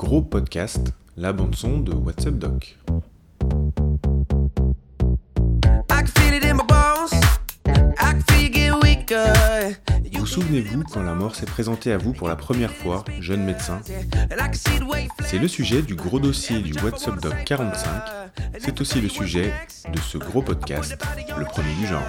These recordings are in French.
gros podcast, la bande-son de What's Up Doc. Vous souvenez-vous quand la mort s'est présentée à vous pour la première fois, jeune médecin? C'est le sujet du gros dossier du What's Up Doc 45. C'est aussi le sujet de ce gros podcast, le premier du genre.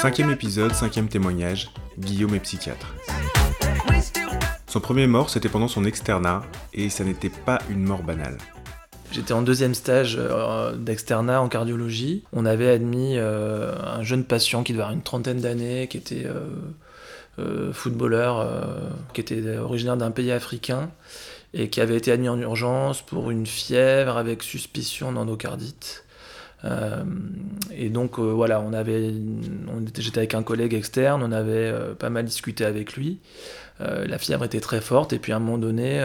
Cinquième épisode, cinquième témoignage, Guillaume est psychiatre. Son premier mort, c'était pendant son externat, et ça n'était pas une mort banale. J'étais en deuxième stage euh, d'externat en cardiologie. On avait admis euh, un jeune patient qui devait avoir une trentaine d'années, qui était euh, footballeur, qui était originaire d'un pays africain et qui avait été admis en urgence pour une fièvre avec suspicion d'endocardite. Euh, et donc euh, voilà, on avait, j'étais avec un collègue externe, on avait euh, pas mal discuté avec lui. la fièvre était très forte et puis à un moment donné,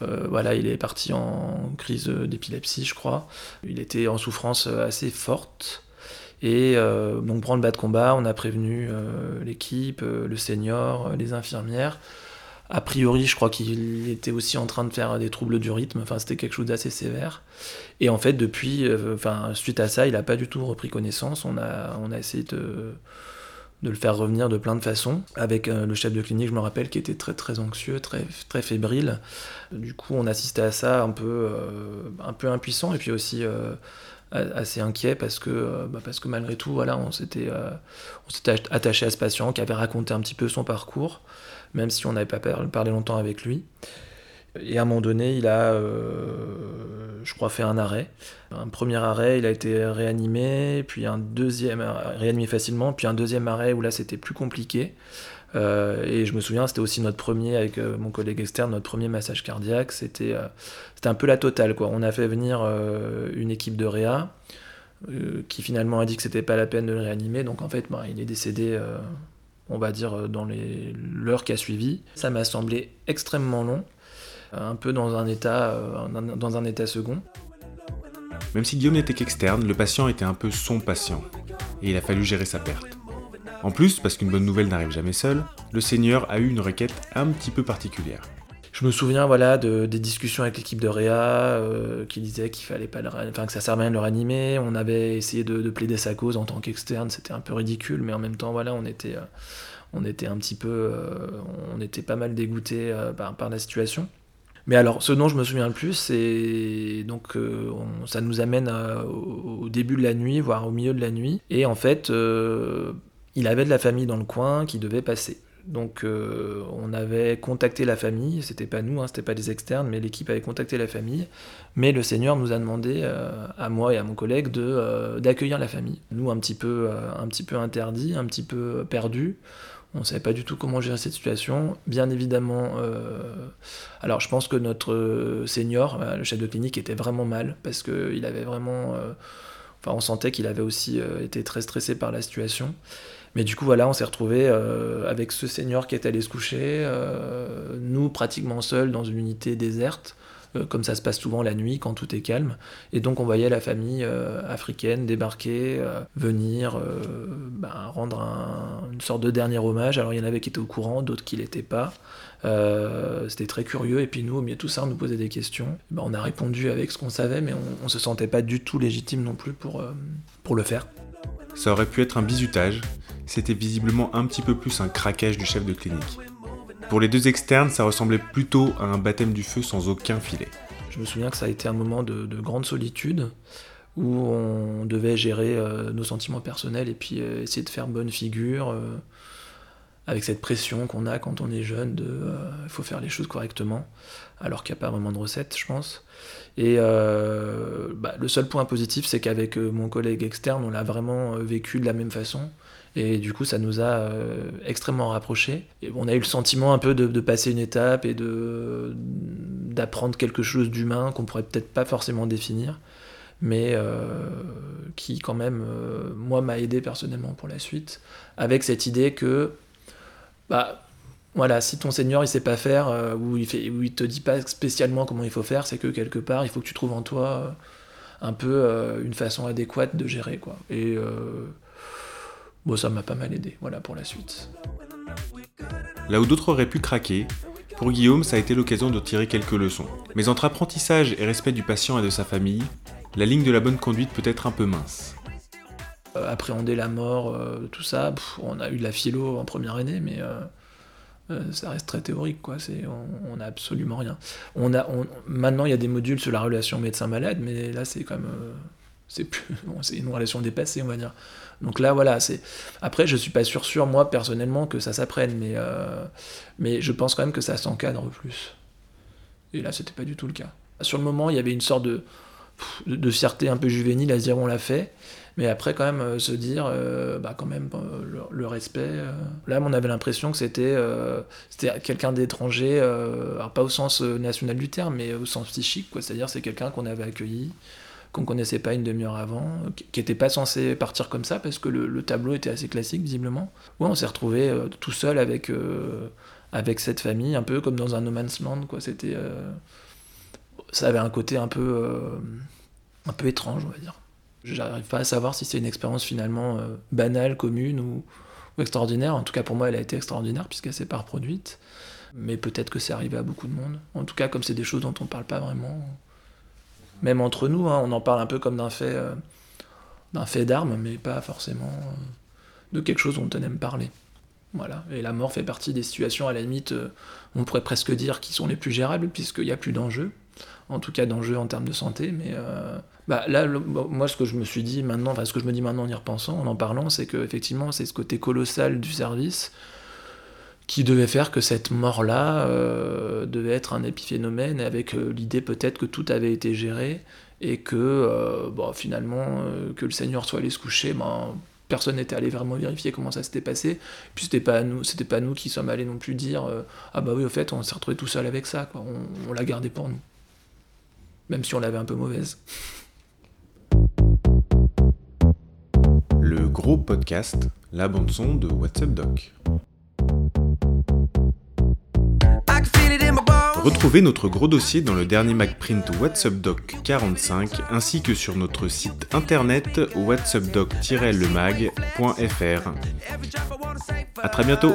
voilà, il est parti en crise d'épilepsie, je crois. Il était en souffrance assez forte. Et donc prendre le bas de combat, on a prévenu l'équipe, le senior, les infirmières. A priori, je crois qu'il était aussi en train de faire des troubles du rythme. Enfin, c'était quelque chose d'assez sévère. Et en fait, depuis, euh, suite à ça, il n'a pas du tout repris connaissance. On a, essayé de, le faire revenir de plein de façons. Avec euh, le chef de clinique, je me rappelle, qui était très très anxieux, très très fébrile. Du coup, on assistait à ça un peu, euh, un peu impuissant et puis aussi assez inquiet parce que, bah, parce que malgré tout, voilà, on s'était attaché à ce patient qui avait raconté un petit peu son parcours même si on n'avait pas parlé longtemps avec lui. Et à un moment donné, il a, euh, je crois, fait un arrêt. Un premier arrêt, il a été réanimé, puis un deuxième, réanimé facilement, puis un deuxième arrêt où là c'était plus compliqué. Euh, et je me souviens, c'était aussi notre premier, avec euh, mon collègue externe, notre premier massage cardiaque. C'était un peu la totale. Quoi. On a fait venir une équipe de réa qui finalement a dit que c'était pas la peine de le réanimer. Donc en fait, bah, il est décédé on va dire, euh, dans l'heure qui a suivi. Ça m'a semblé extrêmement long, euh, un peu dans un état, euh, dans un état second. Même si Guillaume n'était qu'externe, le patient était un peu son patient, et il a fallu gérer sa perte. En plus, parce qu'une bonne nouvelle n'arrive jamais seule, le Seigneur a eu une requête un petit peu particulière. Je me souviens voilà de, des discussions avec l'équipe de Réa euh, qui disait qu'il fallait pas que ça servait à rien de le ranimer. On avait essayé de, plaider sa cause en tant qu'externe, c'était un peu ridicule, mais en même temps voilà on était euh, on était un petit peu euh, on était pas mal dégoûté par, la situation. Mais alors, ce dont je me souviens le plus, c'est donc ça nous amène au, début de la nuit, voire au milieu de la nuit, et en fait, il avait de la famille dans le coin qui devait passer. Donc euh, on avait contacté la famille, c'était pas nous, hein, c'était pas des externes, mais l'équipe avait contacté la famille. Mais le Seigneur nous a demandé, euh, à moi et à mon collègue, de, euh, d'accueillir la famille. Nous, un petit, peu, un petit peu interdits, un petit peu perdus. On ne savait pas du tout comment gérer cette situation. Bien évidemment, alors je pense que notre Seigneur, le chef de clinique, était vraiment mal, parce qu'il avait vraiment... Enfin, on sentait qu'il avait aussi été très stressé par la situation. Mais du coup, voilà, on s'est retrouvé euh, avec ce seigneur qui est allé se coucher, euh, nous pratiquement seuls dans une unité déserte, euh, comme ça se passe souvent la nuit quand tout est calme. Et donc, on voyait la famille africaine débarquer, venir, ben, rendre une sorte de dernier hommage. Alors, il y en avait qui étaient au courant, d'autres qui l'étaient pas. C'était très curieux. Et puis, nous, au milieu de tout ça, on nous posait des questions. Ben, on a répondu avec ce qu'on savait, mais on, ne se sentait pas du tout légitime non plus pour, pour le faire. Ça aurait pu être un bizutage, c'était visiblement un petit peu plus un craquage du chef de clinique. Pour les deux externes, ça ressemblait plutôt à un baptême du feu sans aucun filet. Je me souviens que ça a été un moment de, grande solitude où on devait gérer euh, nos sentiments personnels et puis euh, essayer de faire bonne figure euh, avec cette pression qu'on a quand on est jeune de il faut faire les choses correctement alors qu'il n'y a pas vraiment de recette je pense et bah, le seul point positif, c'est qu'avec mon collègue externe, on l'a vraiment vécu de la même façon. Et du coup, ça nous a extrêmement rapprochés. Et on a eu le sentiment un peu de, passer une étape et d'apprendre quelque chose d'humain qu'on pourrait peut-être pas forcément définir, mais qui quand même, moi, m'a aidé personnellement pour la suite, avec cette idée que bah, voilà, si ton seigneur il sait pas faire euh, ou il fait ou il te dit pas spécialement comment il faut faire, c'est que quelque part il faut que tu trouves en toi euh, un peu euh, une façon adéquate de gérer quoi. Et bon, ça m'a pas mal aidé, voilà, pour la suite. Là où d'autres auraient pu craquer, pour Guillaume, ça a été l'occasion de tirer quelques leçons. Mais entre apprentissage et respect du patient et de sa famille, la ligne de la bonne conduite peut être un peu mince. Euh, appréhender la mort, euh, tout ça, on a eu de la philo en première année, mais euh, ça reste très théorique, quoi. C'est, on n'a absolument rien. On a, maintenant, il y a des modules sur la relation médecin-malade, mais là, c'est comme c'est plus, c'est une relation dépassée, on va dire. Donc là, voilà, c'est. Après, je suis pas sûr, sûr, moi, personnellement, que ça s'apprenne, mais, euh, mais je pense quand même que ça s'encadre plus. Et là, c'était pas du tout le cas. Sur le moment, il y avait une sorte de, de, fierté un peu juvénile à se dire on l'a fait, mais après, quand même, euh, se dire, euh, bah, quand même, le, respect. Là, on avait l'impression que c'était, c'était quelqu'un d'étranger, alors pas au sens national du terme, mais au sens psychique, quoi. C'est-à-dire, c'est quelqu'un qu'on avait accueilli qu'on connaissait pas une demi-heure avant, qui n'était pas censé partir comme ça parce que le, tableau était assez classique visiblement. Ouais, on s'est retrouvé euh, tout seul avec, euh, avec cette famille, un peu comme dans un no man's land. Quoi. C'était, euh, ça avait un côté un peu, un peu étrange, on va dire. J'arrive pas à savoir si c'est une expérience finalement banale, commune ou, ou, extraordinaire. En tout cas, pour moi, elle a été extraordinaire puisqu'elle s'est pas reproduite. Mais peut-être que c'est arrivé à beaucoup de monde. En tout cas, comme c'est des choses dont on parle pas vraiment même entre nous, hein, on en parle un peu comme d'un fait, euh, fait d'armes, mais pas forcément euh, de quelque chose dont on aime parler. Voilà. Et la mort fait partie des situations, à la limite, euh, on pourrait presque dire qui sont les plus gérables, puisqu'il n'y a plus d'enjeux. En tout cas, d'enjeux en termes de santé. Mais bah, là, moi, ce que je me suis dit maintenant, enfin, ce que je me dis maintenant en y repensant, en en parlant, c'est qu'effectivement, c'est ce côté colossal du service qui devait faire que cette mort-là euh, devait être un épiphénomène, avec euh, l'idée peut-être que tout avait été géré, et que euh, finalement, que le Seigneur soit allé se coucher, ben, personne n'était allé vraiment vérifier comment ça s'était passé, puis c'était pas nous, pas nous qui sommes allés non plus dire ah bah oui au fait on s'est retrouvé tout seul avec ça, quoi. On, on l'a gardé pour nous, même si on l'avait un peu mauvaise. Le gros podcast, la bande son de WhatsApp Doc. Retrouvez notre gros dossier dans le dernier MacPrint WhatsApp Doc 45 ainsi que sur notre site internet whatsappdoc-lemag.fr. A très bientôt